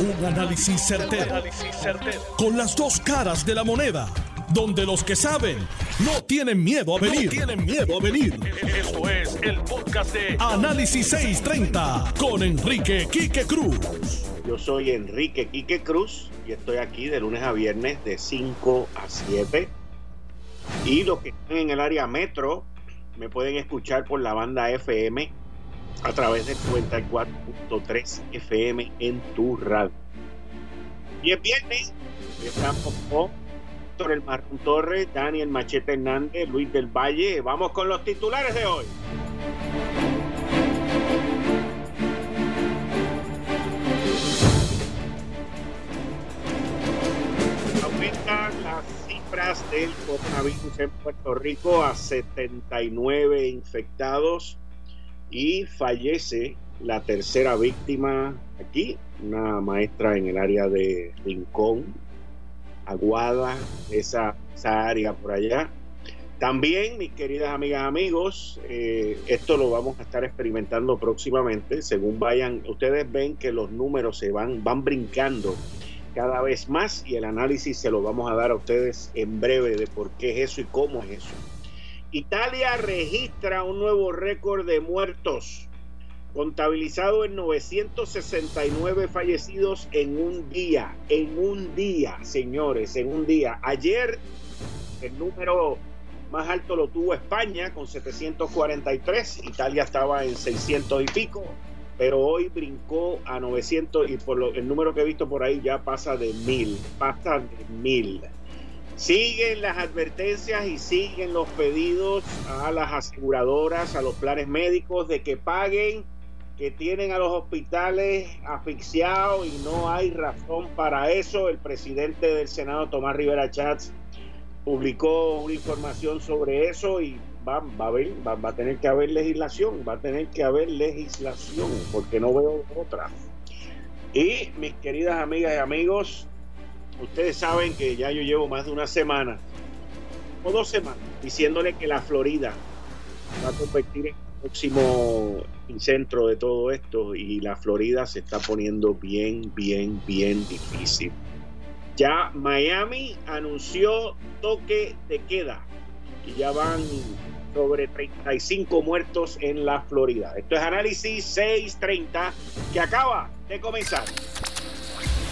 Un análisis certero, Con las dos caras de la moneda. Donde los que saben no tienen miedo a venir. tienen miedo a venir. Esto es el podcast de Análisis 630 con Enrique Quique Cruz. Yo soy Enrique Quique Cruz y estoy aquí de lunes a viernes de 5 a 7. Y los que están en el área metro me pueden escuchar por la banda FM a través del 94.3 FM en tu radio. Y el viernes estamos con El Martín Torres, Daniel Machete Hernández, Luis del Valle. Vamos con los titulares de hoy. Aumentan las cifras del coronavirus en Puerto Rico a 79 infectados y fallece la tercera víctima aquí, una maestra en el área de Rincón, Aguada, esa, área por allá. También, mis queridas amigas, amigos, eh, esto lo vamos a estar experimentando próximamente. Según vayan, ustedes ven que los números se van, van brincando cada vez más y el análisis se lo vamos a dar a ustedes en breve de por qué es eso y cómo es eso. Italia registra un nuevo récord de muertos, contabilizado en 969 fallecidos en un día, en un día, señores, en un día. Ayer el número más alto lo tuvo España con 743, Italia estaba en 600 y pico, pero hoy brincó a 900 y por lo, el número que he visto por ahí ya pasa de mil, pasa de mil. Siguen las advertencias y siguen los pedidos a las aseguradoras, a los planes médicos de que paguen, que tienen a los hospitales asfixiados y no hay razón para eso. El presidente del Senado, Tomás Rivera Chats, publicó una información sobre eso y va, a, haber, va a tener que haber legislación, va a tener que haber legislación, porque no veo otra. Y mis queridas amigas y amigos, ustedes saben que ya yo llevo más de una semana o dos semanas diciéndole que la Florida va a convertir en el próximo centro de todo esto y la Florida se está poniendo bien, bien, bien difícil. Ya Miami anunció toque de queda y ya van sobre 35 muertos en la Florida. Esto es análisis 630 que acaba de comenzar.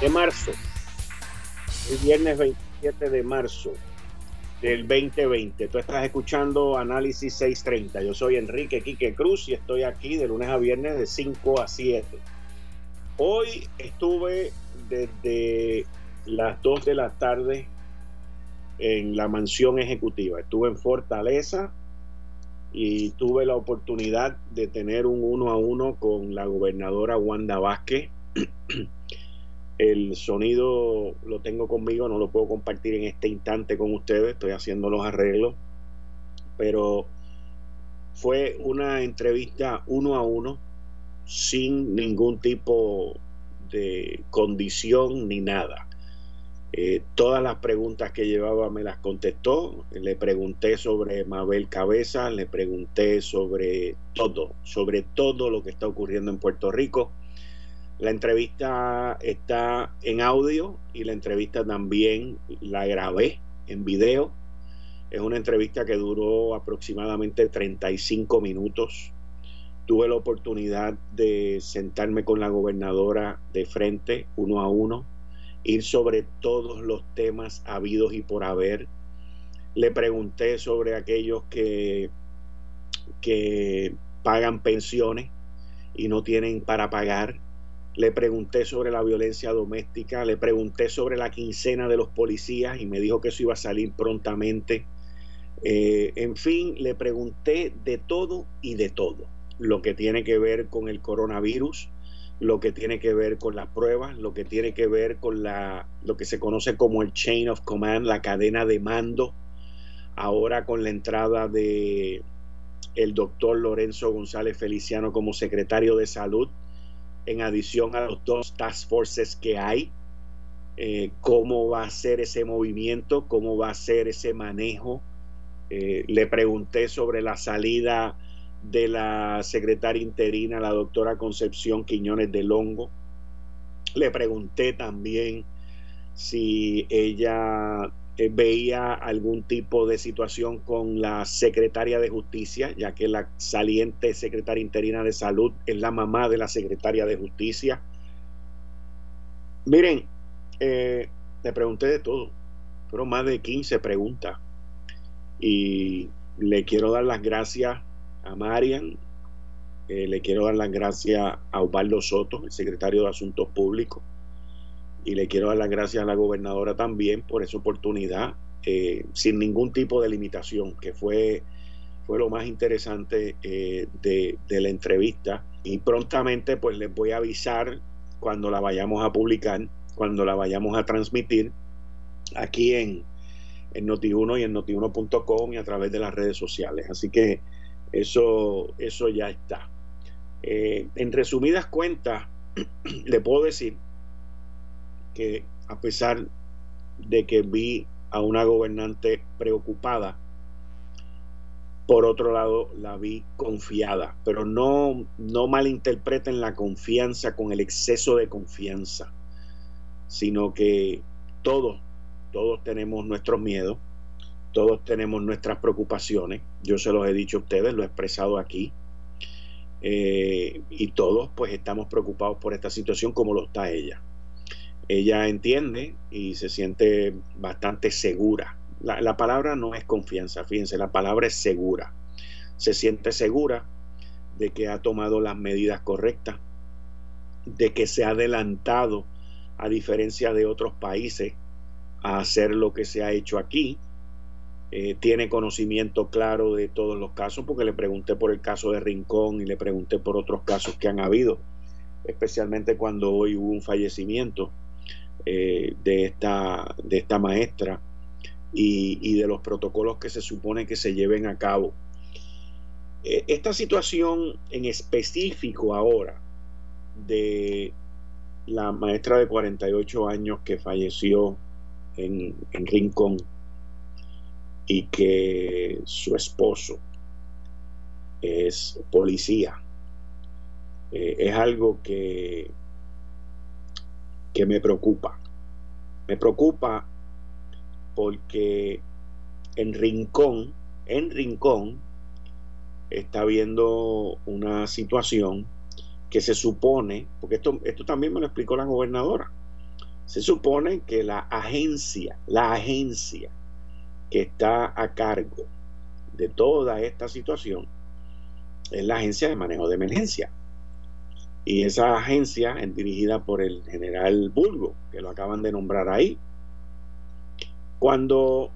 de marzo el viernes 27 de marzo del 2020. Tú estás escuchando Análisis 630. Yo soy Enrique Quique Cruz y estoy aquí de lunes a viernes de 5 a 7. Hoy estuve desde las 2 de la tarde en la mansión ejecutiva. Estuve en Fortaleza y tuve la oportunidad de tener un uno a uno con la gobernadora Wanda Vázquez El sonido lo tengo conmigo, no lo puedo compartir en este instante con ustedes, estoy haciendo los arreglos, pero fue una entrevista uno a uno, sin ningún tipo de condición ni nada. Eh, todas las preguntas que llevaba me las contestó. Le pregunté sobre Mabel Cabeza, le pregunté sobre todo, sobre todo lo que está ocurriendo en Puerto Rico la entrevista está en audio y la entrevista también la grabé en video. Es una entrevista que duró aproximadamente 35 minutos. Tuve la oportunidad de sentarme con la gobernadora de frente, uno a uno, ir sobre todos los temas habidos y por haber. Le pregunté sobre aquellos que, que pagan pensiones y no tienen para pagar le pregunté sobre la violencia doméstica, le pregunté sobre la quincena de los policías y me dijo que eso iba a salir prontamente. Eh, en fin, le pregunté de todo y de todo, lo que tiene que ver con el coronavirus, lo que tiene que ver con las pruebas, lo que tiene que ver con la, lo que se conoce como el chain of command, la cadena de mando, ahora con la entrada de el doctor Lorenzo González Feliciano como secretario de salud, en adición a los dos task forces que hay, eh, cómo va a ser ese movimiento, cómo va a ser ese manejo. Eh, le pregunté sobre la salida de la secretaria interina, la doctora Concepción Quiñones de Longo. Le pregunté también si ella eh, veía algún tipo de situación con la secretaria de justicia, ya que la saliente secretaria interina de salud es la mamá de la secretaria de justicia. Miren, eh, le pregunté de todo, fueron más de 15 preguntas y le quiero dar las gracias a Marian, eh, le quiero dar las gracias a Osvaldo Soto, el secretario de Asuntos Públicos, y le quiero dar las gracias a la gobernadora también por esa oportunidad, eh, sin ningún tipo de limitación, que fue, fue lo más interesante eh, de, la entrevista. Y prontamente pues les voy a avisar cuando la vayamos a publicar, cuando la vayamos a transmitir aquí en, en Noti1 y en notiuno.com y a través de las redes sociales. Así que eso, eso ya está. Eh, en resumidas cuentas, le puedo decir que a pesar de que vi a una gobernante preocupada, por otro lado la vi confiada, pero no, no malinterpreten la confianza con el exceso de confianza, sino que todos, todos tenemos nuestros miedos, todos tenemos nuestras preocupaciones, yo se los he dicho a ustedes, lo he expresado aquí, eh, y todos pues estamos preocupados por esta situación como lo está ella. Ella entiende y se siente bastante segura. La, la palabra no es confianza, fíjense, la palabra es segura. Se siente segura de que ha tomado las medidas correctas, de que se ha adelantado, a diferencia de otros países, a hacer lo que se ha hecho aquí, eh, tiene conocimiento claro de todos los casos, porque le pregunté por el caso de Rincón y le pregunté por otros casos que han habido, especialmente cuando hoy hubo un fallecimiento eh, de, esta, de esta maestra y, de los protocolos que se supone que se lleven a cabo. Eh, esta situación en específico ahora de la maestra de 48 años que falleció en, en Rincón, y que su esposo es policía. Eh, es algo que, que me preocupa. Me preocupa porque en Rincón, en Rincón, está habiendo una situación que se supone, porque esto, esto también me lo explicó la gobernadora, se supone que la agencia, la agencia que está a cargo de toda esta situación es la Agencia de Manejo de Emergencia. Y esa agencia es dirigida por el general Bulgo, que lo acaban de nombrar ahí. Cuando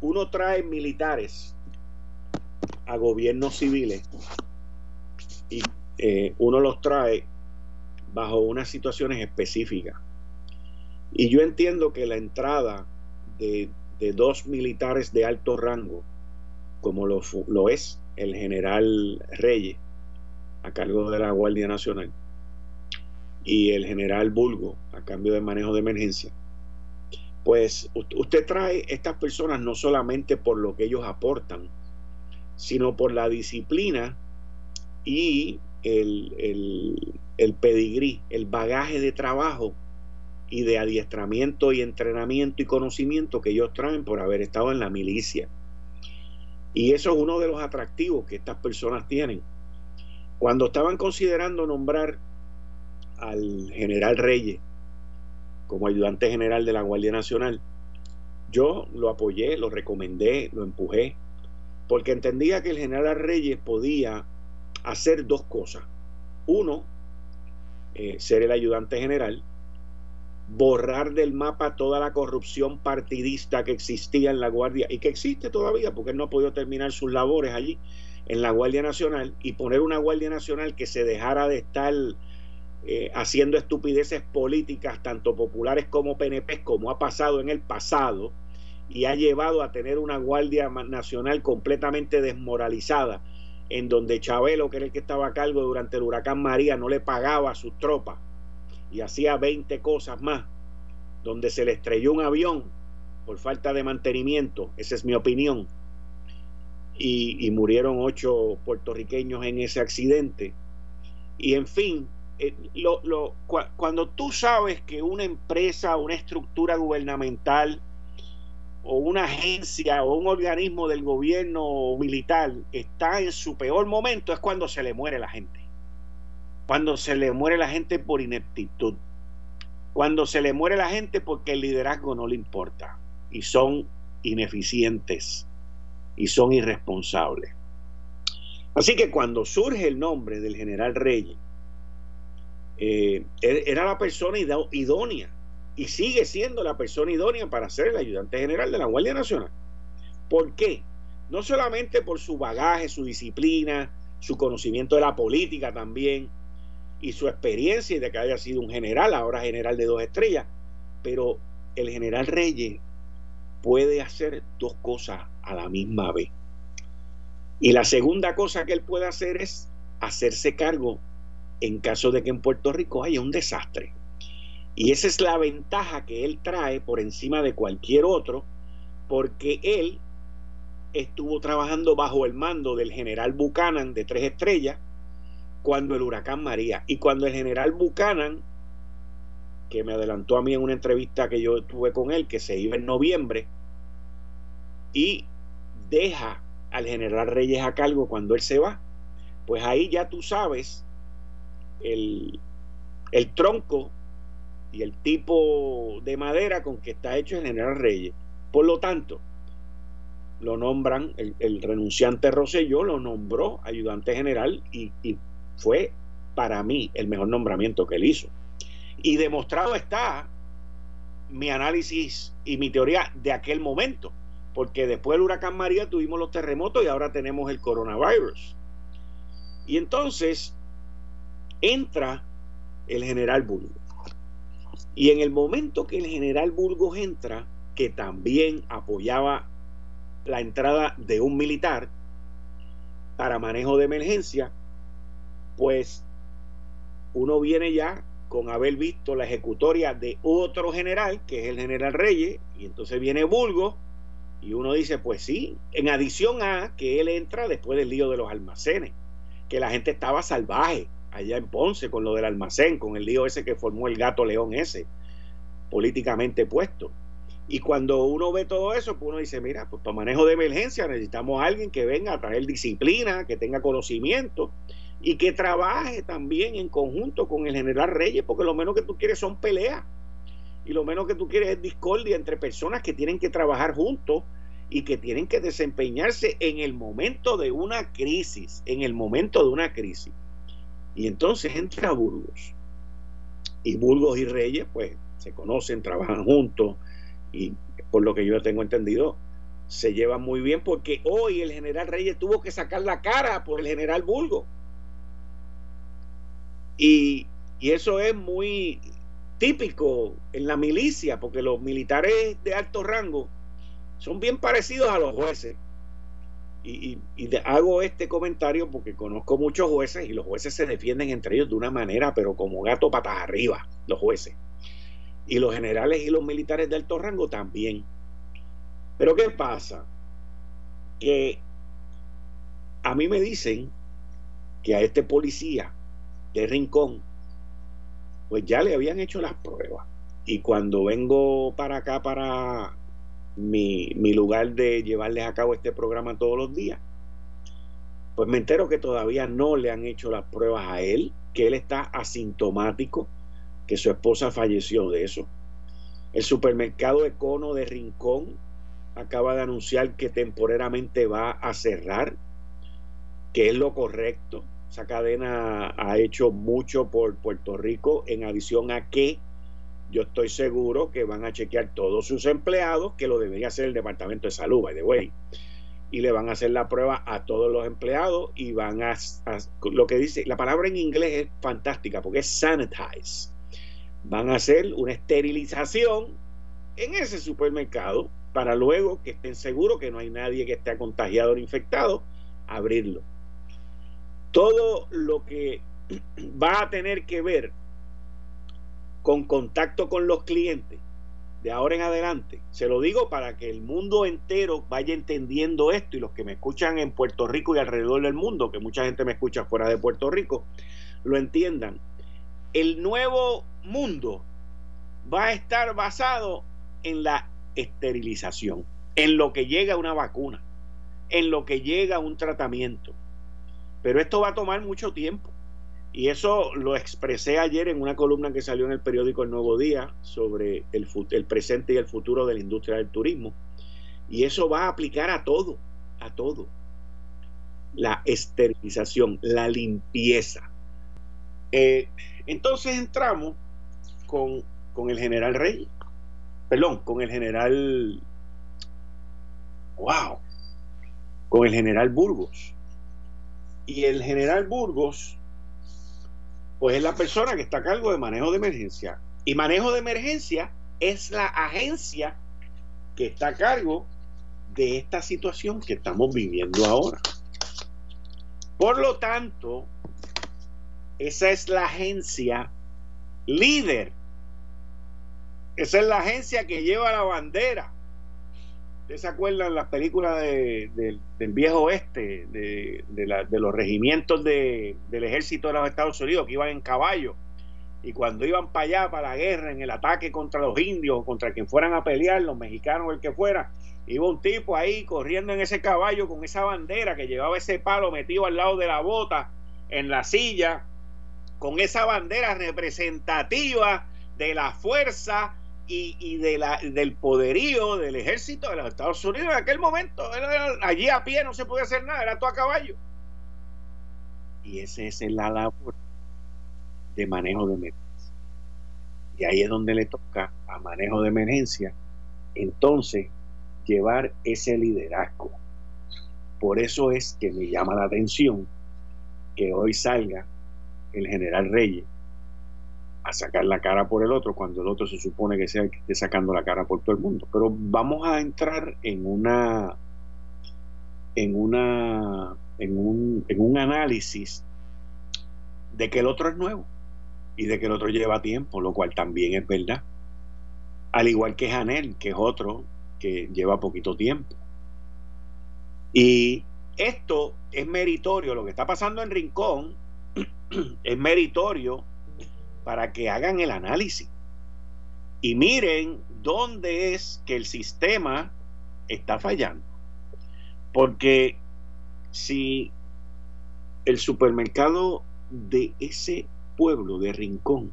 uno trae militares a gobiernos civiles y eh, uno los trae bajo unas situaciones específicas. Y yo entiendo que la entrada de dos militares de alto rango, como lo es el general Reyes, a cargo de la Guardia Nacional, y el general Bulgo, a cambio de manejo de emergencia, pues usted trae estas personas no solamente por lo que ellos aportan, sino por la disciplina y el, el, el pedigrí, el bagaje de trabajo y de adiestramiento y entrenamiento y conocimiento que ellos traen por haber estado en la milicia. Y eso es uno de los atractivos que estas personas tienen. Cuando estaban considerando nombrar al general Reyes como ayudante general de la Guardia Nacional, yo lo apoyé, lo recomendé, lo empujé, porque entendía que el general Reyes podía hacer dos cosas. Uno, eh, ser el ayudante general, borrar del mapa toda la corrupción partidista que existía en la Guardia y que existe todavía porque él no ha podido terminar sus labores allí en la Guardia Nacional y poner una Guardia Nacional que se dejara de estar eh, haciendo estupideces políticas, tanto populares como PNP, como ha pasado en el pasado, y ha llevado a tener una Guardia Nacional completamente desmoralizada, en donde Chabelo, que era el que estaba a cargo durante el huracán María, no le pagaba a sus tropas y hacía 20 cosas más, donde se le estrelló un avión por falta de mantenimiento, esa es mi opinión, y, murieron ocho puertorriqueños en ese accidente. Y en fin, eh, cuando tú sabes que una empresa, una estructura gubernamental, o una agencia o un organismo del gobierno militar está en su peor momento es cuando se le muere la gente. Cuando se le muere la gente por ineptitud. Cuando se le muere la gente porque el liderazgo no le importa y son ineficientes y son irresponsables. Así que cuando surge el nombre del general Reyes, eh, er, era la persona idónea y sigue siendo la persona idónea para ser el ayudante general de la Guardia Nacional. ¿Por qué? No solamente por su bagaje, su disciplina, su conocimiento de la política también y su experiencia y de que haya sido un general, ahora general de dos estrellas, pero el general Reyes puede hacer dos cosas a la misma vez. Y la segunda cosa que él puede hacer es hacerse cargo en caso de que en Puerto Rico haya un desastre. Y esa es la ventaja que él trae por encima de cualquier otro, porque él estuvo trabajando bajo el mando del general Buchanan de tres estrellas cuando el huracán María. Y cuando el general Buchanan, que me adelantó a mí en una entrevista que yo tuve con él, que se iba en noviembre, y deja al general Reyes a cargo cuando él se va, pues ahí ya tú sabes el, el tronco y el tipo de madera con que está hecho el general Reyes. Por lo tanto, lo nombran, el, renunciante Rosselló lo nombró ayudante general y, y, fue para mí el mejor nombramiento que él hizo. Y demostrado está mi análisis y mi teoría de aquel momento, porque después del huracán María tuvimos los terremotos y ahora tenemos el coronavirus. Y entonces entra el general Bulgo. Y en el momento que el general Burgos entra, que también apoyaba la entrada de un militar para manejo de emergencia, pues uno viene ya con haber visto la ejecutoria de otro general, que es el general Reyes, y entonces viene Burgos, y uno dice, pues sí, en adición a que él entra después del lío de los almacenes, que la gente estaba salvaje, allá en Ponce con lo del almacén, con el lío ese que formó el gato león ese, políticamente puesto. Y cuando uno ve todo eso, pues uno dice, mira, pues para manejo de emergencia necesitamos a alguien que venga a traer disciplina, que tenga conocimiento y que trabaje también en conjunto con el general Reyes, porque lo menos que tú quieres son peleas. Y lo menos que tú quieres es discordia entre personas que tienen que trabajar juntos y que tienen que desempeñarse en el momento de una crisis, en el momento de una crisis. Y entonces entra Burgos. Y Burgos y Reyes, pues, se conocen, trabajan juntos y por lo que yo tengo entendido, se llevan muy bien porque hoy el general Reyes tuvo que sacar la cara por el general Burgos. Y, y eso es muy típico en la milicia, porque los militares de alto rango son bien parecidos a los jueces y, hago este comentario porque conozco muchos jueces y los jueces se defienden entre ellos de una manera, pero como gato patas arriba, los jueces. Y los generales y los militares de alto rango también. Pero ¿qué pasa? Que a mí me dicen que a este policía de Rincón, pues ya le habían hecho las pruebas. Y cuando vengo para acá, para mi, lugar de llevarles a cabo este programa todos los días, pues me entero que todavía no le han hecho las pruebas a él, que él está asintomático, que su esposa falleció de eso. El supermercado Econo de Rincón acaba de anunciar que temporalmente va a cerrar, que es lo correcto. Esa cadena ha hecho mucho por Puerto Rico, en adición a que yo estoy seguro que van a chequear todos sus empleados, que lo debería hacer el Departamento de Salud, by the way. Y le van a hacer la prueba a todos los empleados y van a, lo que dice, la palabra en inglés es fantástica porque es sanitize. Van a hacer una esterilización en ese supermercado para luego que estén seguros que no hay nadie que esté contagiado o infectado, abrirlo. Todo lo que va a tener que ver con contacto con los clientes de ahora en adelante. Se lo digo para que el mundo entero vaya entendiendo esto y los que me escuchan en Puerto Rico y alrededor del mundo, que mucha gente me escucha fuera de Puerto Rico, lo entiendan. El nuevo mundo va a estar basado en la esterilización, en lo que llega una vacuna, en lo que llega un tratamiento. Pero esto va a tomar mucho tiempo. Y eso lo expresé ayer en una columna que salió en el periódico El Nuevo Día sobre el, presente y el futuro de la industria del turismo. Y eso va a aplicar a todo, a todo. La esterilización, la limpieza. Eh, entonces entramos con, con el general Rey, perdón, con el general, wow, con el general Burgos. Y el general Burgos pues es la persona que está a cargo de manejo de emergencia. Y manejo de emergencia es la agencia que está a cargo de esta situación que estamos viviendo ahora. Por lo tanto, esa es la agencia líder. Esa es la agencia que lleva la bandera ¿Ustedes se acuerdan las películas del viejo oeste, de, los regimientos del ejército de los Estados Unidos que iban en caballo? Y cuando iban para allá, para la guerra, en el ataque contra los indios contra quien fueran a pelear, los mexicanos el que fuera, iba un tipo ahí corriendo en ese caballo con esa bandera que llevaba ese palo metido al lado de la bota en la silla, con esa bandera representativa de la fuerza y, del poderío del ejército de los Estados Unidos en aquel momento. allí a pie no se podía hacer nada, era todo a caballo. Y ese es la labor de manejo de emergencia. Y ahí es donde le toca a manejo de emergencia, entonces, llevar ese liderazgo. Por eso es que me llama la atención que hoy salga el general Reyes a sacar la cara por el otro cuando el otro se supone que sea el que esté sacando la cara por todo el mundo. Pero vamos a entrar en una en una en un, en un análisis de que el otro es nuevo y de que el otro lleva tiempo, lo cual también es verdad. Al igual que Janel, que es otro que lleva poquito tiempo. Y esto es meritorio, lo que está pasando en Rincón es meritorio para que hagan el análisis y miren dónde es que el sistema está fallando. Porque si el supermercado de ese pueblo de Rincón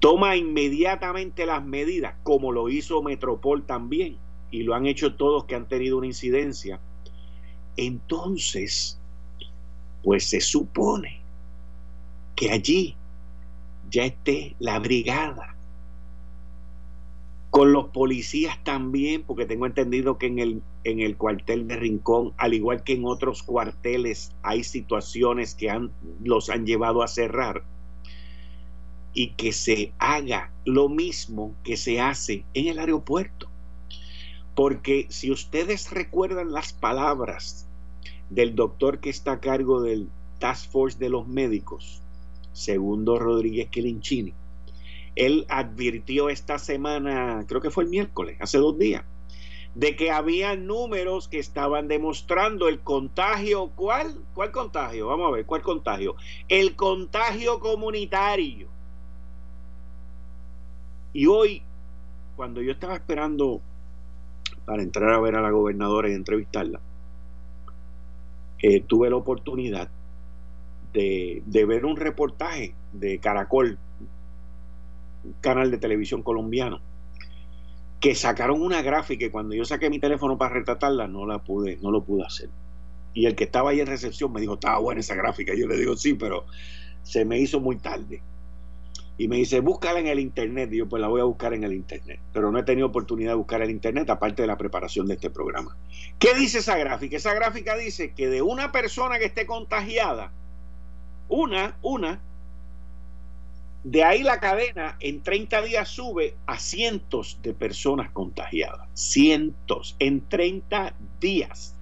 toma inmediatamente las medidas, como lo hizo Metropol también, y lo han hecho todos que han tenido una incidencia, entonces, pues se supone que allí ya esté la brigada. Con los policías también, porque tengo entendido que en el, en el cuartel de Rincón, al igual que en otros cuarteles, hay situaciones que han, los han llevado a cerrar. Y que se haga lo mismo que se hace en el aeropuerto. Porque si ustedes recuerdan las palabras del doctor que está a cargo del Task Force de los médicos, segundo Rodríguez Quilinchini, él advirtió esta semana, creo que fue el miércoles, hace dos días, de que había números que estaban demostrando el contagio. ¿Cuál? ¿Cuál contagio? Vamos a ver, ¿cuál contagio? El contagio comunitario. Y hoy, cuando yo estaba esperando para entrar a ver a la gobernadora y entrevistarla, eh, tuve la oportunidad de, ver un reportaje de Caracol, un canal de televisión colombiano, que sacaron una gráfica y cuando yo saqué mi teléfono para retratarla no la pude, no lo pude hacer. Y el que estaba ahí en recepción me dijo, estaba buena esa gráfica. Yo le digo, sí, pero se me hizo muy tarde. Y me dice, búscala en el internet. Y yo, pues la voy a buscar en el internet. Pero no he tenido oportunidad de buscar el internet, aparte de la preparación de este programa. ¿Qué dice esa gráfica? Esa gráfica dice que de una persona que esté contagiada, una, una, de ahí la cadena en 30 días sube a cientos de personas contagiadas. Cientos en 30 días.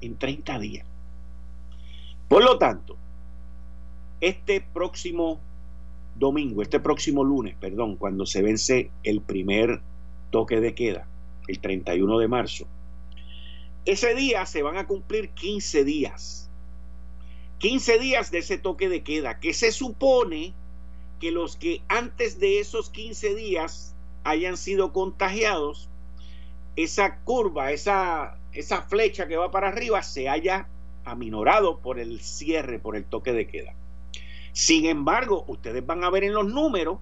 En 30 días. Por lo tanto, este próximo domingo, este próximo lunes, perdón, cuando se vence el primer toque de queda, el 31 de marzo, ese día se van a cumplir 15 días. 15 días de ese toque de queda, que se supone que los que antes de esos 15 días hayan sido contagiados, esa curva, esa, esa flecha que va para arriba se haya aminorado por el cierre, por el toque de queda. Sin embargo, ustedes van a ver en los números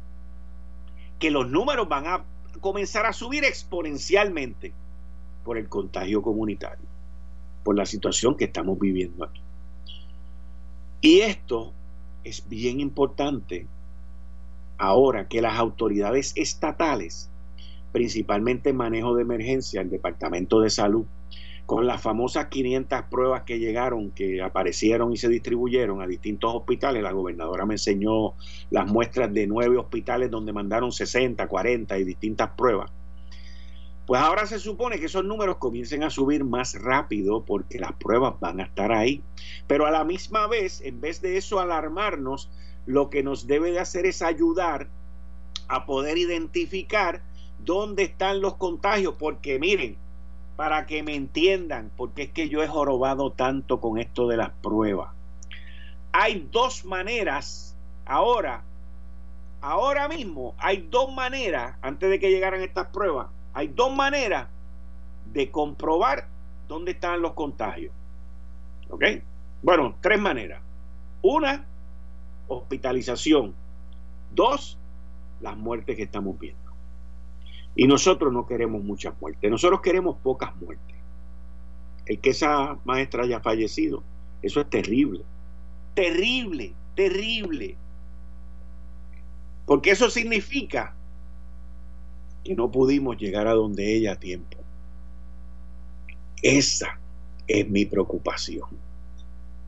que los números van a comenzar a subir exponencialmente por el contagio comunitario, por la situación que estamos viviendo aquí. Y esto es bien importante ahora que las autoridades estatales, principalmente manejo de emergencia, el Departamento de Salud, con las famosas 500 pruebas que llegaron, que aparecieron y se distribuyeron a distintos hospitales. La gobernadora me enseñó las muestras de nueve hospitales donde mandaron 60, 40 y distintas pruebas. Pues ahora se supone que esos números comiencen a subir más rápido porque las pruebas van a estar ahí. Pero a la misma vez, en vez de eso alarmarnos, lo que nos debe de hacer es ayudar a poder identificar dónde están los contagios. Porque miren, para que me entiendan, porque es que yo he jorobado tanto con esto de las pruebas. Hay dos maneras, ahora, ahora mismo, hay dos maneras, antes de que llegaran estas pruebas, hay dos maneras de comprobar dónde están los contagios. ¿Ok? Bueno, tres maneras. Una, hospitalización. Dos, las muertes que estamos viendo. Y nosotros no queremos muchas muertes, nosotros queremos pocas muertes. El que esa maestra haya fallecido, eso es terrible. Terrible, terrible. Porque eso significa que no pudimos llegar a donde ella a tiempo. Esa es mi preocupación.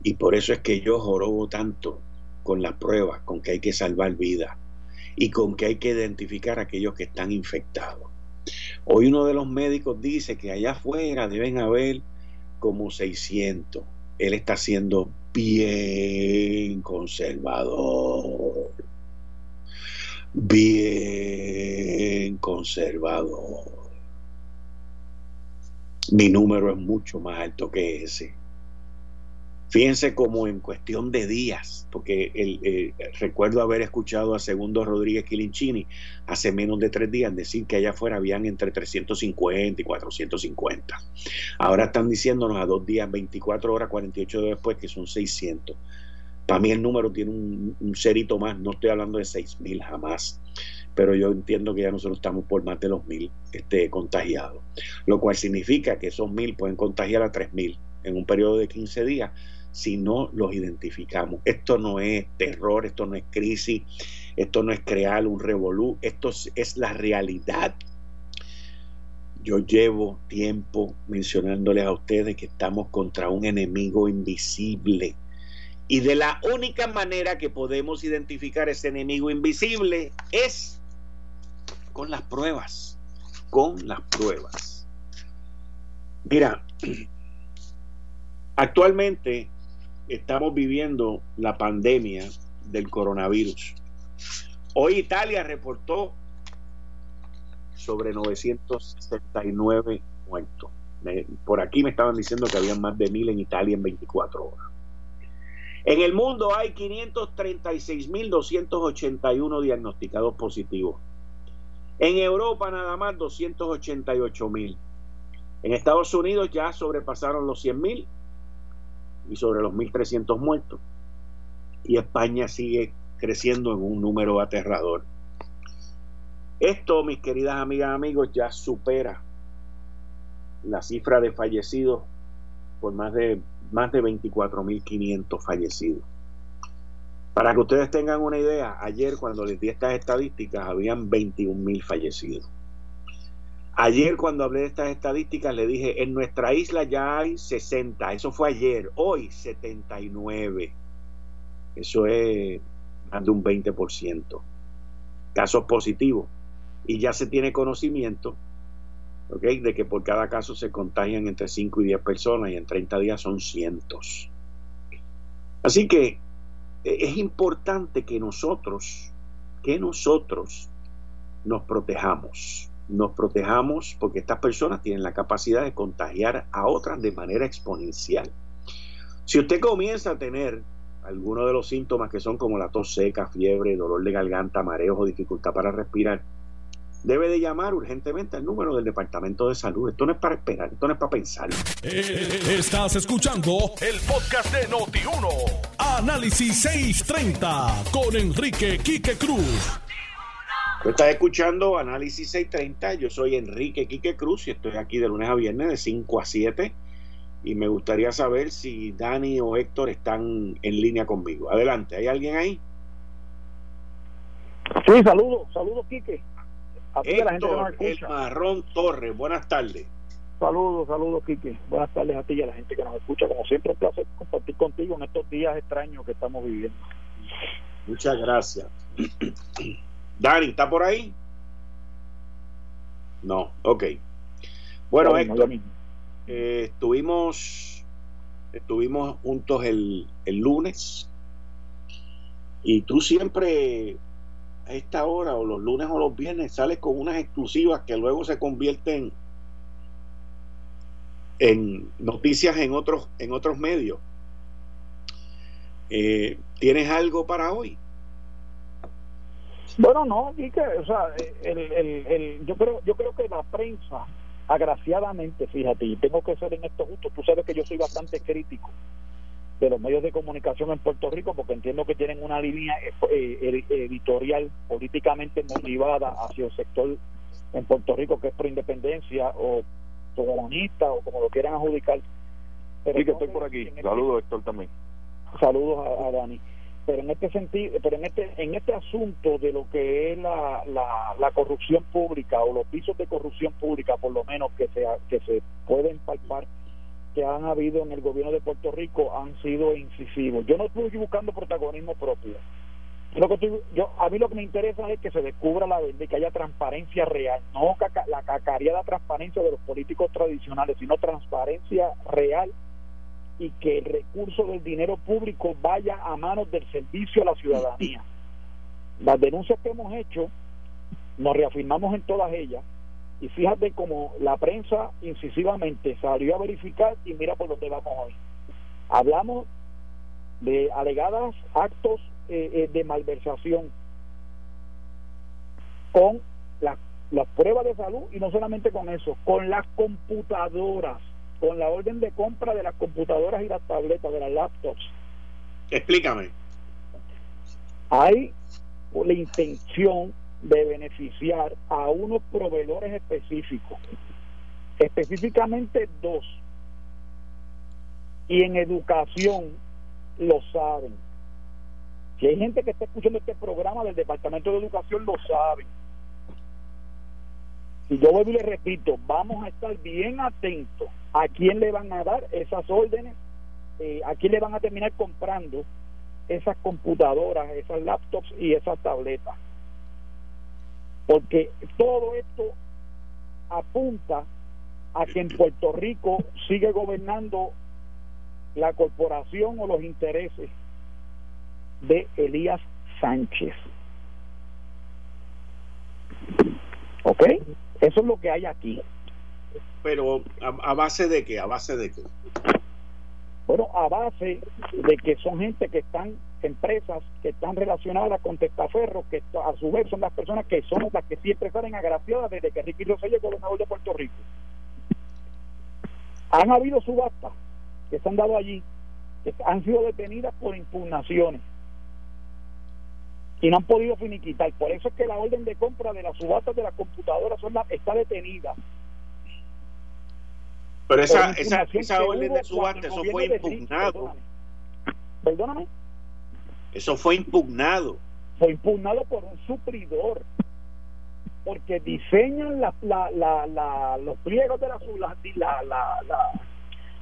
Y por eso es que yo jorobo tanto con las pruebas, con que hay que salvar vidas y con que hay que identificar a aquellos que están infectados. Hoy uno de los médicos dice que allá afuera deben haber como 600. Él está siendo bien conservador. Bien conservador. Mi número es mucho más alto que ese. Fíjense como en cuestión de días, porque el, recuerdo haber escuchado a Segundo Rodríguez Quilinchini hace menos de tres días decir que allá afuera habían entre 350 y 450. Ahora están diciéndonos a dos días, 24 horas, 48 horas después que son 600. Para mí el número tiene un, un cerito más, no estoy hablando de 6.000 jamás, pero yo entiendo que ya nosotros estamos por más de los 1.000 este, contagiados, lo cual significa que esos 1.000 pueden contagiar a 3.000 en un periodo de 15 días si no los identificamos. Esto no es terror, esto no es crisis, esto no es crear un revolú, esto es la realidad. Yo llevo tiempo mencionándoles a ustedes que estamos contra un enemigo invisible. Y de la única manera que podemos identificar ese enemigo invisible es con las pruebas, con las pruebas. Mira, actualmente estamos viviendo la pandemia del coronavirus. Hoy Italia reportó sobre 969 muertos. Por aquí me estaban diciendo que habían más de mil en Italia en 24 horas. En el mundo hay 536.281 diagnosticados positivos. En Europa nada más 288.000. En Estados Unidos ya sobrepasaron los 100.000 y sobre los 1.300 muertos. Y España sigue creciendo en un número aterrador. Esto, mis queridas amigas y amigos, ya supera la cifra de fallecidos por más de más de 24.500 fallecidos. Para que ustedes tengan una idea, ayer cuando les di estas estadísticas habían 21.000 fallecidos. Ayer cuando hablé de estas estadísticas le dije, en nuestra isla ya hay 60, eso fue ayer, hoy 79. Eso es más de un 20%. Casos positivos. Y ya se tiene conocimiento de que por cada caso se contagian entre 5 y 10 personas y en 30 días son cientos. Así que e, es importante que nosotros, que nosotros nos protejamos nos protejamos porque estas personas tienen la capacidad de contagiar a otras de manera exponencial. Si usted comienza a tener algunos de los síntomas que son como la tos seca, fiebre, dolor de garganta, mareos o dificultad para respirar, debe de llamar urgentemente al número del Departamento de Salud. Esto no es para esperar, esto no es para pensar. Eh, estás escuchando el podcast de Noti1. Análisis 630 con Enrique Quique Cruz. estás escuchando Análisis 630. Yo soy Enrique Quique Cruz y estoy aquí de lunes a viernes de 5 a 7. Y me gustaría saber si Dani o Héctor están en línea conmigo. Adelante, ¿hay alguien ahí? Sí, saludos, saludos, Quique. A la gente el Marrón Torres, buenas tardes. Saludos, saludos, Quique. Buenas tardes a ti y a la gente que nos escucha. Como siempre, un placer compartir contigo en estos días extraños que estamos viviendo. Muchas gracias. Dani, ¿está por ahí? No, ok. Bueno, Héctor, eh, estuvimos, estuvimos juntos el, el lunes y tú siempre esta hora o los lunes o los viernes sales con unas exclusivas que luego se convierten en noticias en otros en otros medios. Eh, tienes algo para hoy bueno no o sea el, el, el, yo creo yo creo que la prensa agraciadamente fíjate y tengo que ser en esto justo tú sabes que yo soy bastante crítico de los medios de comunicación en Puerto Rico porque entiendo que tienen una línea eh, editorial políticamente motivada hacia el sector en Puerto Rico que es pro independencia o soberanista o como lo quieran adjudicar. Pero sí, que estoy por aquí. Saludos, Héctor, también. Saludos a, Dani. Pero en este sentido, pero en este en este asunto de lo que es la, la, la corrupción pública o los pisos de corrupción pública, por lo menos que se que se pueden palpar que han habido en el gobierno de Puerto Rico han sido incisivos. Yo no estoy buscando protagonismo propio. Lo que yo, a mí lo que me interesa es que se descubra la verdad y que haya transparencia real, no la cacareada transparencia de los políticos tradicionales, sino transparencia real y que el recurso del dinero público vaya a manos del servicio a la ciudadanía. Las denuncias que hemos hecho, nos reafirmamos en todas ellas, y fíjate como la prensa incisivamente salió a verificar y mira por dónde vamos hoy. Hablamos de alegadas actos eh, eh, de malversación con las la pruebas de salud y no solamente con eso, con las computadoras, con la orden de compra de las computadoras y las tabletas, de las laptops. Explícame. Hay la intención de beneficiar a unos proveedores específicos, específicamente dos, y en educación lo saben. Si hay gente que está escuchando este programa del Departamento de Educación, lo saben. Y yo vuelvo y le repito, vamos a estar bien atentos a quién le van a dar esas órdenes, eh, a quién le van a terminar comprando esas computadoras, esas laptops y esas tabletas porque todo esto apunta a que en Puerto Rico sigue gobernando la corporación o los intereses de Elías Sánchez. ¿Ok? Eso es lo que hay aquí. Pero a, base de qué? ¿A base de qué? Bueno, a base de que son gente que están empresas que están relacionadas con Testaferro, que a su vez son las personas que son las que siempre salen agraciadas desde que Ricky Rosselló es gobernador de Puerto Rico. Han habido subastas que se han dado allí, que han sido detenidas por impugnaciones y no han podido finiquitar. Por eso es que la orden de compra de las subastas de las computadoras son está detenida. Pero esa, esa, esa orden de subasta, eso fue impugnado. Perdóname. Eso fue impugnado. Fue impugnado por un supridor. Porque diseñan la, la, la, los pliegos de la,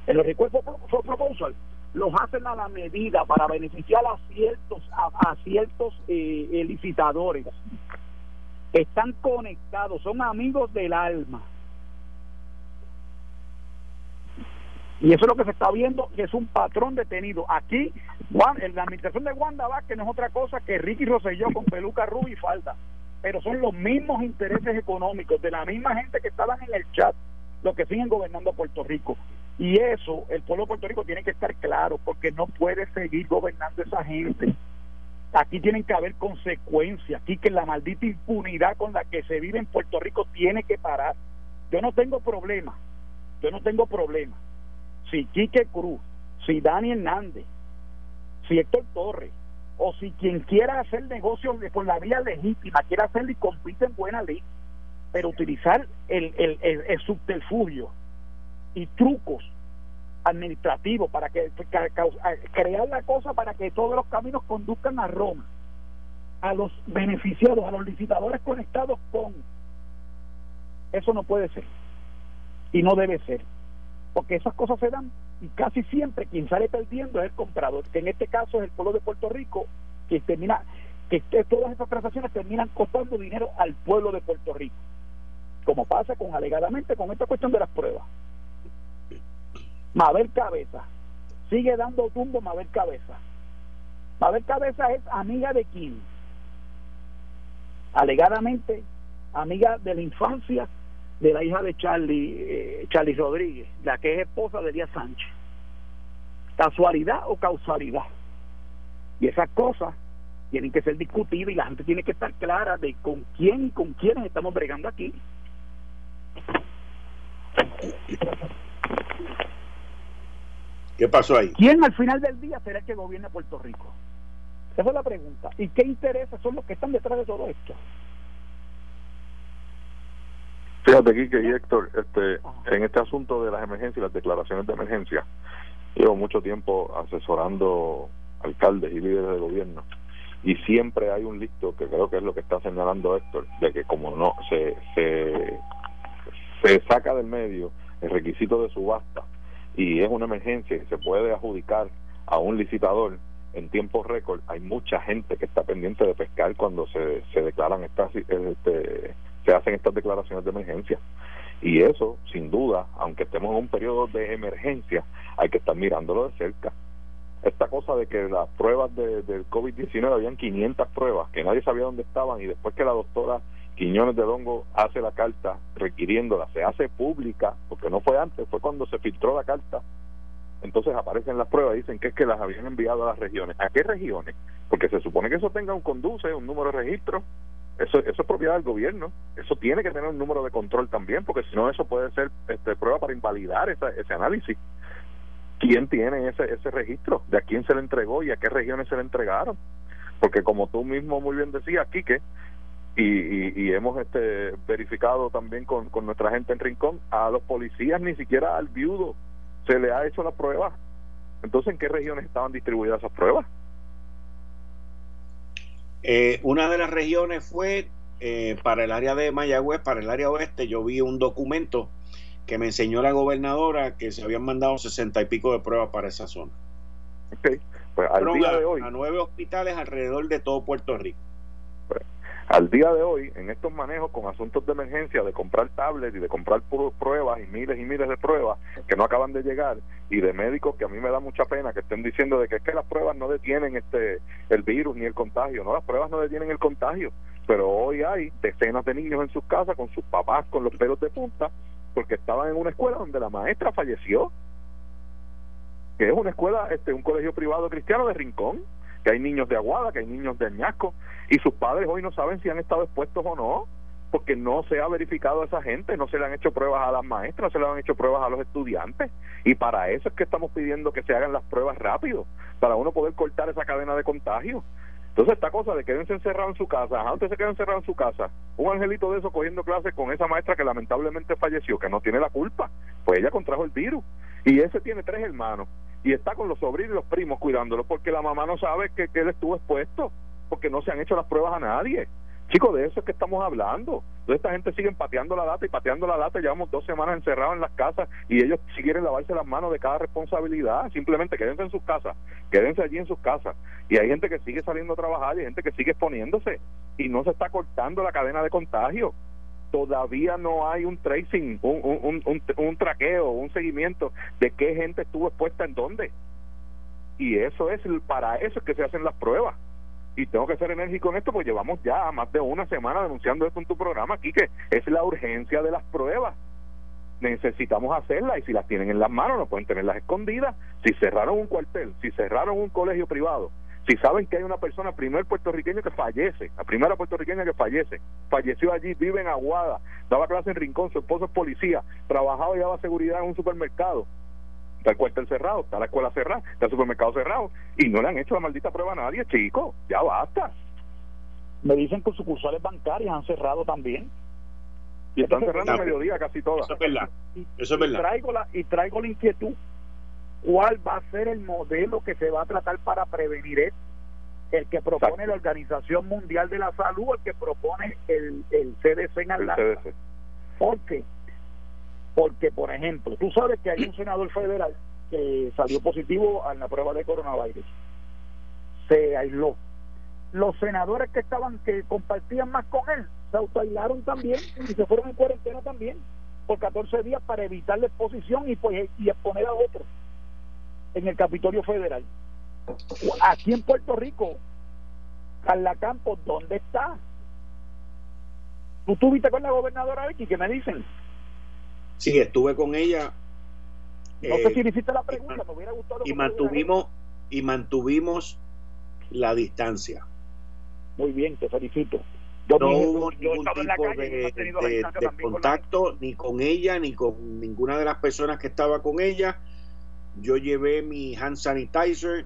en los recuerdos proposal los hacen a la medida para beneficiar a ciertos a, ciertos eh, eh, licitadores están conectados son amigos del alma Y eso es lo que se está viendo, que es un patrón detenido. Aquí, Juan, en la administración de Wanda que no es otra cosa que Ricky Rosselló con peluca rubia y falda. Pero son los mismos intereses económicos de la misma gente que estaban en el chat, los que siguen gobernando Puerto Rico. Y eso, el pueblo de Puerto Rico tiene que estar claro, porque no puede seguir gobernando esa gente. Aquí tienen que haber consecuencias. Aquí que la maldita impunidad con la que se vive en Puerto Rico tiene que parar. Yo no tengo problema. Yo no tengo problema si Quique Cruz, si Dani Hernández, si Héctor Torres, o si quien quiera hacer negocios por la vía legítima, quiera hacerlo y compite en buena ley, pero utilizar el, el, subterfugio y trucos administrativos para que, crear la cosa para que todos los caminos conduzcan a Roma, a los beneficiados, a los licitadores conectados con. Eso no puede ser y no debe ser porque esas cosas se dan y casi siempre quien sale perdiendo es el comprador, que en este caso es el pueblo de Puerto Rico, que termina, que todas esas transacciones terminan costando dinero al pueblo de Puerto Rico, como pasa con alegadamente con esta cuestión de las pruebas. Mabel Cabeza, sigue dando tumbo Mabel Cabeza. Mabel Cabeza es amiga de quién? Alegadamente amiga de la infancia de la hija de Charlie, eh, Charlie Rodríguez, la que es esposa de Díaz Sánchez. ¿Casualidad o causalidad? Y esas cosas tienen que ser discutidas y la gente tiene que estar clara de con quién y con quiénes estamos bregando aquí. ¿Qué pasó ahí? ¿Quién al final del día será el que gobierna Puerto Rico? Esa es la pregunta. ¿Y qué intereses son los que están detrás de todo esto? Fíjate, Quique y Héctor, este, en este asunto de las emergencias y las declaraciones de emergencia, llevo mucho tiempo asesorando alcaldes y líderes de gobierno y siempre hay un listo que creo que es lo que está señalando Héctor, de que como no se, se, se saca del medio el requisito de subasta y es una emergencia y se puede adjudicar a un licitador en tiempo récord, hay mucha gente que está pendiente de pescar cuando se, se declaran estas este, se hacen estas declaraciones de emergencia. Y eso, sin duda, aunque estemos en un periodo de emergencia, hay que estar mirándolo de cerca. Esta cosa de que las pruebas de, del COVID-19 habían 500 pruebas, que nadie sabía dónde estaban, y después que la doctora Quiñones de Longo hace la carta requiriéndola, se hace pública, porque no fue antes, fue cuando se filtró la carta, entonces aparecen las pruebas y dicen que es que las habían enviado a las regiones. ¿A qué regiones? Porque se supone que eso tenga un conduce, un número de registro, eso, eso es propiedad del gobierno. Eso tiene que tener un número de control también, porque si no, eso puede ser este, prueba para invalidar ese análisis. ¿Quién tiene ese, ese registro? ¿De a quién se le entregó y a qué regiones se le entregaron? Porque como tú mismo muy bien decías, Quique, y, y, hemos este, verificado también con, con nuestra gente en Rincón, a los policías ni siquiera al viudo se le ha hecho la prueba. Entonces, ¿en qué regiones estaban distribuidas esas pruebas? Eh, una de las regiones fue eh, para el área de Mayagüez, para el área oeste. Yo vi un documento que me enseñó la gobernadora que se habían mandado sesenta y pico de pruebas para esa zona. Okay. Pues al día de hoy. A nueve hospitales alrededor de todo Puerto Rico. Al día de hoy, en estos manejos con asuntos de emergencia, de comprar tablets y de comprar pruebas y miles y miles de pruebas que no acaban de llegar y de médicos que a mí me da mucha pena que estén diciendo de que es que las pruebas no detienen este el virus ni el contagio, no, las pruebas no detienen el contagio, pero hoy hay decenas de niños en sus casas con sus papás con los pelos de punta porque estaban en una escuela donde la maestra falleció, que es una escuela, este un colegio privado cristiano de Rincón que hay niños de Aguada, que hay niños de Añasco, y sus padres hoy no saben si han estado expuestos o no, porque no se ha verificado a esa gente, no se le han hecho pruebas a las maestras, no se le han hecho pruebas a los estudiantes, y para eso es que estamos pidiendo que se hagan las pruebas rápido, para uno poder cortar esa cadena de contagio. Entonces, esta cosa de quedarse encerrado en su casa, antes se quedan encerrado en su casa, un angelito de eso cogiendo clases con esa maestra que lamentablemente falleció, que no tiene la culpa, pues ella contrajo el virus. Y ese tiene tres hermanos y está con los sobrinos y los primos cuidándolos porque la mamá no sabe que, que él estuvo expuesto, porque no se han hecho las pruebas a nadie. Chicos, de eso es que estamos hablando. Entonces esta gente sigue pateando la data y pateando la data. Llevamos dos semanas encerrados en las casas y ellos si quieren lavarse las manos de cada responsabilidad. Simplemente quédense en sus casas, quédense allí en sus casas. Y hay gente que sigue saliendo a trabajar y hay gente que sigue exponiéndose y no se está cortando la cadena de contagio. Todavía no hay un tracing, un, un, un, un traqueo, un seguimiento de qué gente estuvo expuesta en dónde. Y eso es, para eso es que se hacen las pruebas y tengo que ser enérgico en esto, pues llevamos ya más de una semana denunciando esto en tu programa aquí, que es la urgencia de las pruebas. Necesitamos hacerlas y si las tienen en las manos no pueden tenerlas escondidas. Si cerraron un cuartel, si cerraron un colegio privado, si saben que hay una persona, primer puertorriqueño que fallece, la primera puertorriqueña que fallece, falleció allí, vive en Aguada, daba clase en Rincón, su esposo es policía, trabajaba y daba seguridad en un supermercado, está el cuartel cerrado, está la escuela cerrada, está el supermercado cerrado, y no le han hecho la maldita prueba a nadie, chico, ya basta. Me dicen que sucursales bancarias han cerrado también. Y están cerrando a mediodía casi todas. Eso es verdad. Eso es verdad. Y traigo, la, y traigo la inquietud. ¿Cuál va a ser el modelo que se va a tratar para prevenir esto? El que propone la Organización Mundial de la Salud, el que propone el, el CDC en Atlanta. ¿Por qué? Porque, por ejemplo, tú sabes que hay un senador federal que salió positivo en la prueba de coronavirus. Se aisló. Los senadores que estaban, que compartían más con él, se autoaislaron también y se fueron en cuarentena también por 14 días para evitar la exposición y, pues, y exponer a otros en el Capitolio Federal. Aquí en Puerto Rico, Carla Campos, ¿dónde está? ¿Tú estuviste con la gobernadora Vicky? ¿Qué me dicen? Sí, estuve con ella. No sé si le hiciste la pregunta, me hubiera gustado. Y mantuvimos, y mantuvimos la distancia. Muy bien, te felicito. Yo no hubo ningún tipo de, de, de contacto ni con ella ni con ninguna de las personas que estaba con ella. Yo llevé mi hand sanitizer,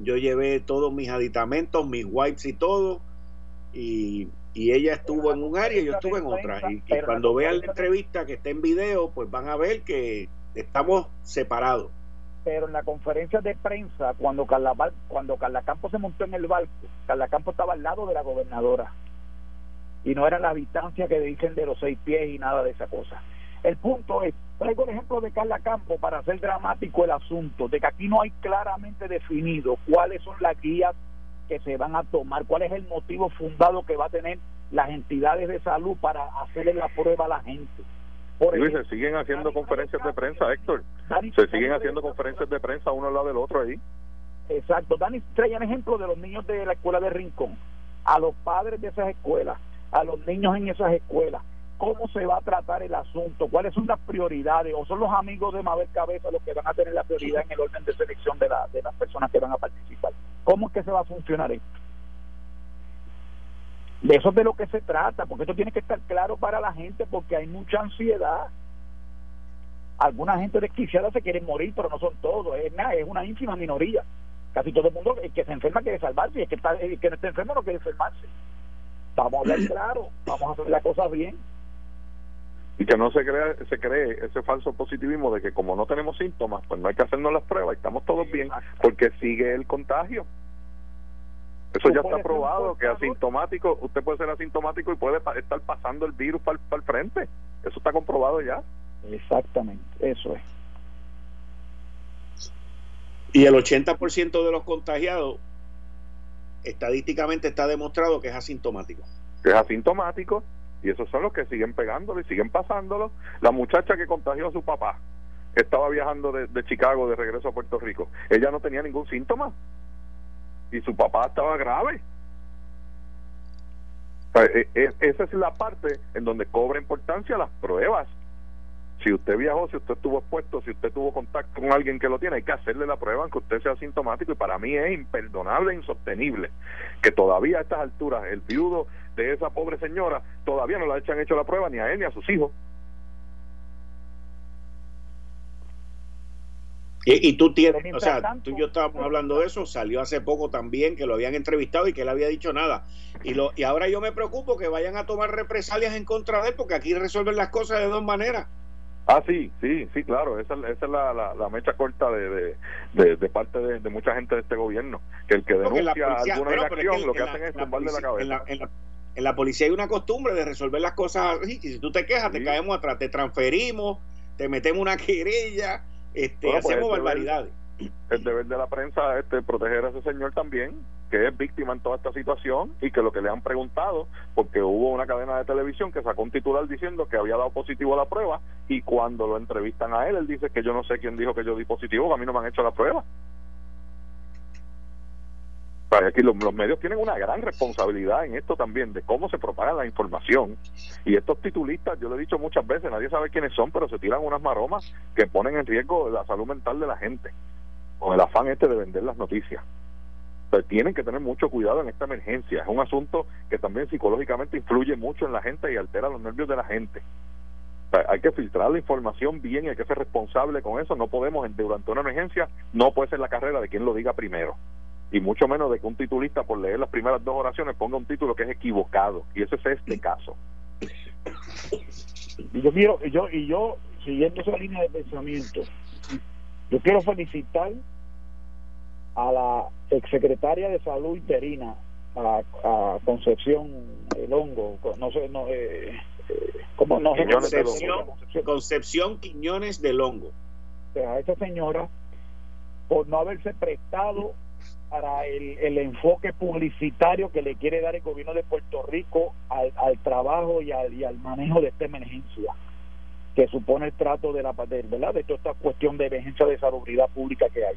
yo llevé todos mis aditamentos, mis wipes y todo. Y, y ella estuvo en un área y yo estuve en otra. Y, y cuando vean la entrevista que está en video, pues van a ver que estamos separados. Pero en la conferencia de prensa, cuando Carla, cuando Carla Campos se montó en el barco, Carla Campos estaba al lado de la gobernadora. Y no era la distancia que dicen de los seis pies y nada de esa cosa. El punto es, traigo el ejemplo de Carla Campos para hacer dramático el asunto, de que aquí no hay claramente definido cuáles son las guías que se van a tomar, cuál es el motivo fundado que va a tener las entidades de salud para hacerle la prueba a la gente. Por Luis, se siguen haciendo conferencias de prensa, Héctor. se siguen haciendo conferencias de prensa uno al lado del otro ahí. Exacto. Dani traía un ejemplo de los niños de la escuela de Rincón, a los padres de esas escuelas, a los niños en esas escuelas. ¿Cómo se va a tratar el asunto? ¿Cuáles son las prioridades? ¿O son los amigos de Mabel Cabeza los que van a tener la prioridad en el orden de selección de, la, de las personas que van a participar? ¿Cómo es que se va a funcionar esto? De eso es de lo que se trata, porque esto tiene que estar claro para la gente, porque hay mucha ansiedad. Alguna gente desquiciada se quiere morir, pero no son todos, es, una ínfima minoría. Casi todo el mundo el que se enferma quiere salvarse, y el que, está, el que no está enfermo no quiere enfermarse. Vamos a hablar claro, vamos a hacer las cosas bien. Y que no se cree, se cree ese falso positivismo de que como no tenemos síntomas, pues no hay que hacernos las pruebas y estamos todos bien, porque sigue el contagio. Eso ya está probado, que asintomático, usted puede ser asintomático y puede estar pasando el virus para el frente. Eso está comprobado ya. Exactamente, eso es. Y el 80% de los contagiados, estadísticamente está demostrado que es asintomático. Que es asintomático, y esos son los que siguen pegándolo y siguen pasándolo. La muchacha que contagió a su papá estaba viajando de, Chicago de regreso a Puerto Rico. Ella no tenía ningún síntoma y su papá estaba grave. E, e, esa es la parte en donde cobra importancia las pruebas. Si usted viajó, si usted estuvo expuesto, si usted tuvo contacto con alguien que lo tiene, hay que hacerle la prueba aunque usted sea sintomático y para mí es imperdonable e insostenible que todavía a estas alturas el viudo de esa pobre señora todavía no le han hecho la prueba ni a él ni a sus hijos. Y, tú tienes, o sea, tú y yo estábamos hablando de eso, salió hace poco también que lo habían entrevistado y que él había dicho nada. Y, lo, y ahora yo me preocupo que vayan a tomar represalias en contra de él, porque aquí resuelven las cosas de dos maneras. Ah, sí, sí, sí, claro, esa, esa es la, la, mecha corta de, de, de, parte de, mucha gente de este gobierno, que el que denuncia alguna inacción lo que hacen es tumbarle la, cabeza. En la, policía hay una costumbre de resolver las cosas así, y si tú te quejas, te caemos atrás, te transferimos, te metemos una querella, este, pues, hacemos barbaridades. el deber de la prensa este proteger a ese señor también que es víctima en toda esta situación y que lo que le han preguntado porque hubo una cadena de televisión que sacó un titular diciendo que había dado positivo a la prueba y cuando lo entrevistan a él él dice que yo no sé quién dijo que yo di positivo que a mí no me han hecho la prueba aquí los, medios tienen una gran responsabilidad en esto también, de cómo se propaga la información. Y estos titulistas, yo lo he dicho muchas veces, nadie sabe quiénes son, pero se tiran unas maromas que ponen en riesgo la salud mental de la gente, con el afán este de vender las noticias. Pero tienen que tener mucho cuidado en esta emergencia. Es un asunto que también psicológicamente influye mucho en la gente y altera los nervios de la gente. hay que filtrar la información bien y hay que ser responsable con eso. No podemos, durante una emergencia, no puede ser la carrera de quien lo diga primero y mucho menos de que un titulista por leer las primeras dos oraciones ponga un título que es equivocado. Y ese es este caso. Y yo quiero yo y yo siguiendo esa línea de pensamiento yo quiero felicitar a la exsecretaria de salud interina a, Concepción el hongo no sé no eh, eh ¿cómo no Concepción, Concepción Quiñones del hongo. A esa señora por no haberse prestado para el, el, enfoque publicitario que le quiere dar el gobierno de Puerto Rico al, trabajo y al, y al, manejo de esta emergencia que supone el trato de la de, ¿verdad? de toda esta cuestión de emergencia de salubridad pública que hay.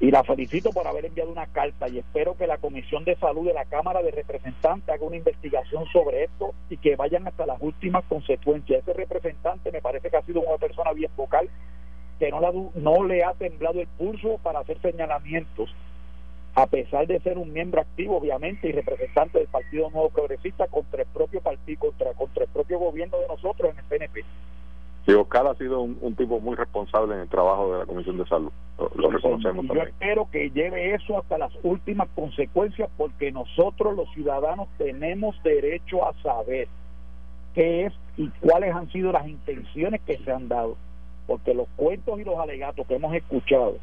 Y la felicito por haber enviado una carta y espero que la Comisión de Salud de la Cámara de Representantes haga una investigación sobre esto y que vayan hasta las últimas consecuencias. Ese representante me parece que ha sido una persona bien vocal que no, no le ha temblado el pulso para hacer señalamientos, a pesar de ser un miembro activo, obviamente, y representante del Partido Nuevo Progresista contra el propio partido, contra, contra el propio gobierno de nosotros en el PNP. Sí, Oscar ha sido un, tipo muy responsable en el trabajo de la Comisión de Salud. Lo, reconocemos Yo espero que lleve eso hasta las últimas consecuencias porque nosotros los ciudadanos tenemos derecho a saber qué es y cuáles han sido las intenciones que se han dado porque los cuentos y los alegatos que hemos escuchado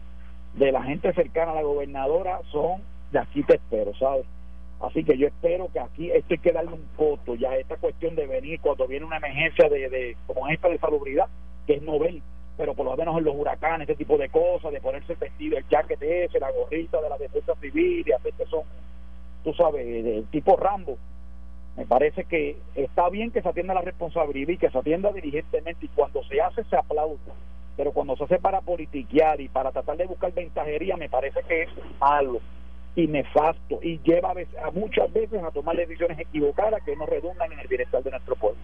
de la gente cercana a la gobernadora son de aquí te espero, ¿sabes? Así que yo espero que aquí esto hay que darle un voto ya esta cuestión de venir cuando viene una emergencia de, de como esta de salubridad, que es novel, pero por lo menos en los huracanes, este tipo de cosas, de ponerse el vestido, el jacket ese, la gorrita de la defensa civil y hacer que son, tú sabes, del tipo Rambo, me parece que está bien que se atienda la responsabilidad y que se atienda diligentemente y cuando se hace se aplaude, pero cuando se hace para politiquear y para tratar de buscar ventajería me parece que es malo y nefasto y lleva a, muchas veces a tomar decisiones equivocadas que no redundan en el bienestar de nuestro pueblo.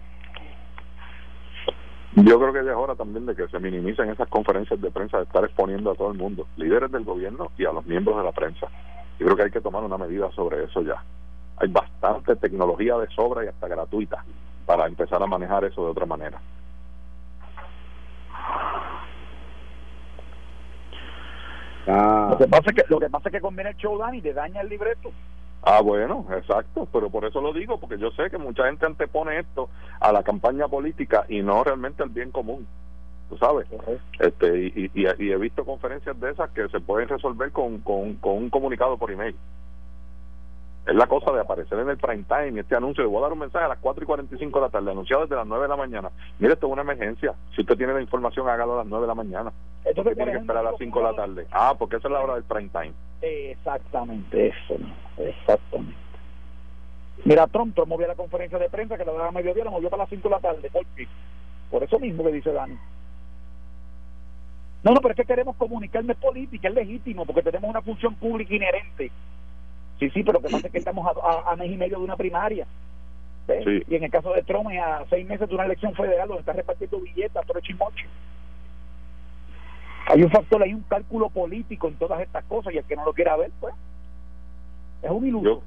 Yo creo que ya es hora también de que se minimicen esas conferencias de prensa de estar exponiendo a todo el mundo, líderes del gobierno y a los miembros de la prensa. Yo creo que hay que tomar una medida sobre eso ya hay bastante tecnología de sobra y hasta gratuita para empezar a manejar eso de otra manera. Ah. Lo que pasa es que lo que pasa es que conviene el show y te daña el libreto. Ah, bueno, exacto, pero por eso lo digo, porque yo sé que mucha gente antepone esto a la campaña política y no realmente al bien común, tú sabes. Este y, y, y, he visto conferencias de esas que se pueden resolver con, con, con un comunicado por email. Es la cosa de aparecer en el prime time, este anuncio. Le voy a dar un mensaje a las 4 y 45 de la tarde, anunciado desde las 9 de la mañana. Mire, esto es una emergencia. Si usted tiene la información, hágalo a las 9 de la mañana. Entonces, tiene que esperar a las 5 de la tarde. Ah, porque esa es la hora del prime time. Exactamente, eso. Exactamente. Mira, Trump, Trump movió la conferencia de prensa que la daba a mediodía, la movió para las 5 de la tarde. ¿Por Por eso mismo que dice Dani. No, no, pero es que queremos comunicarnos política, es legítimo, porque tenemos una función pública inherente Sí, sí, pero lo que pasa es que estamos a, a, mes y medio de una primaria. Y en el caso de Trump, a seis meses de una elección federal donde está repartiendo billetes a todo chimoche. Hay un factor, hay un cálculo político en todas estas cosas y el que no lo quiera ver, pues, es un iluso.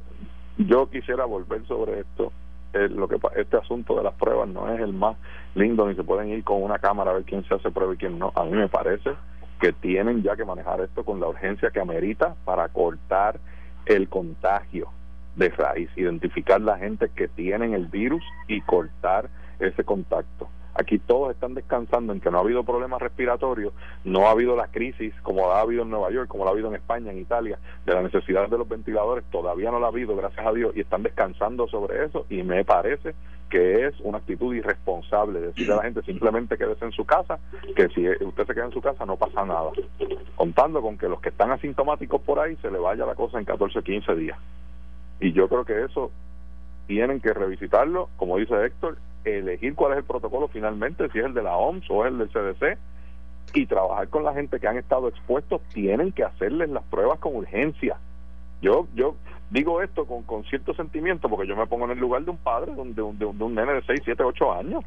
Yo, yo quisiera volver sobre esto. Eh, lo que este asunto de las pruebas no es el más lindo ni se pueden ir con una cámara a ver quién se hace prueba y quién no. A mí me parece que tienen ya que manejar esto con la urgencia que amerita para cortar el contagio de raíz, identificar la gente que tienen el virus y cortar ese contacto. Aquí todos están descansando en que no ha habido problemas respiratorios, no ha habido la crisis como ha habido en Nueva York, como la ha habido en España, en Italia, de la necesidad de los ventiladores, todavía no la ha habido, gracias a Dios, y están descansando sobre eso y me parece que es una actitud irresponsable decirle a la gente simplemente quédese en su casa, que si usted se queda en su casa no pasa nada, contando con que los que están asintomáticos por ahí se le vaya la cosa en 14 o 15 días. Y yo creo que eso tienen que revisitarlo, como dice Héctor, elegir cuál es el protocolo finalmente, si es el de la OMS o es el del CDC, y trabajar con la gente que han estado expuestos, tienen que hacerles las pruebas con urgencia. Yo, yo digo esto con, con cierto sentimiento porque yo me pongo en el lugar de un padre, de, de, de un nene de 6, 7, 8 años,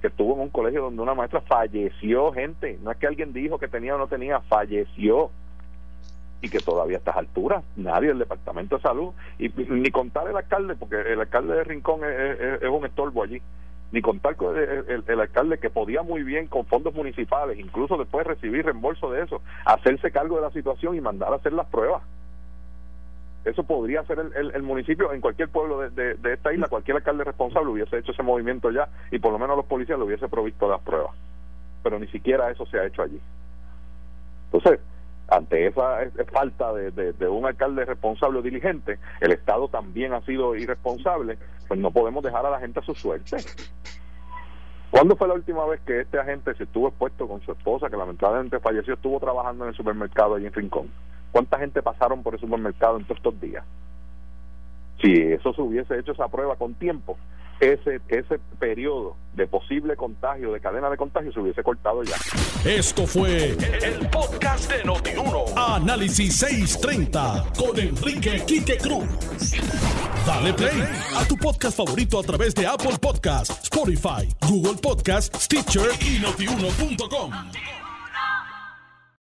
que estuvo en un colegio donde una maestra falleció, gente. No es que alguien dijo que tenía o no tenía, falleció y que todavía a estas alturas nadie del Departamento de Salud, y, ni contar el alcalde, porque el alcalde de Rincón es, un estorbo allí, ni contar con el, alcalde que podía muy bien con fondos municipales, incluso después de recibir reembolso de eso, hacerse cargo de la situación y mandar a hacer las pruebas. Eso podría ser el, municipio en cualquier pueblo de, de, esta isla, cualquier alcalde responsable hubiese hecho ese movimiento ya y por lo menos los policías lo hubiese provisto las pruebas. Pero ni siquiera eso se ha hecho allí. Entonces, ante esa falta de, un alcalde responsable o diligente, el Estado también ha sido irresponsable, pues no podemos dejar a la gente a su suerte. ¿Cuándo fue la última vez que este agente se estuvo expuesto con su esposa, que lamentablemente falleció, estuvo trabajando en el supermercado allí en Rincón? ¿Cuánta gente pasaron por el supermercado en todos estos días? Si eso se hubiese hecho esa prueba con tiempo, ese, ese periodo de posible contagio, de cadena de contagio, se hubiese cortado ya. Esto fue el, podcast de Notiuno. Análisis 630 con Enrique Quique Cruz. Dale play a tu podcast favorito a través de Apple Podcasts, Spotify, Google Podcasts, Stitcher y notiuno.com.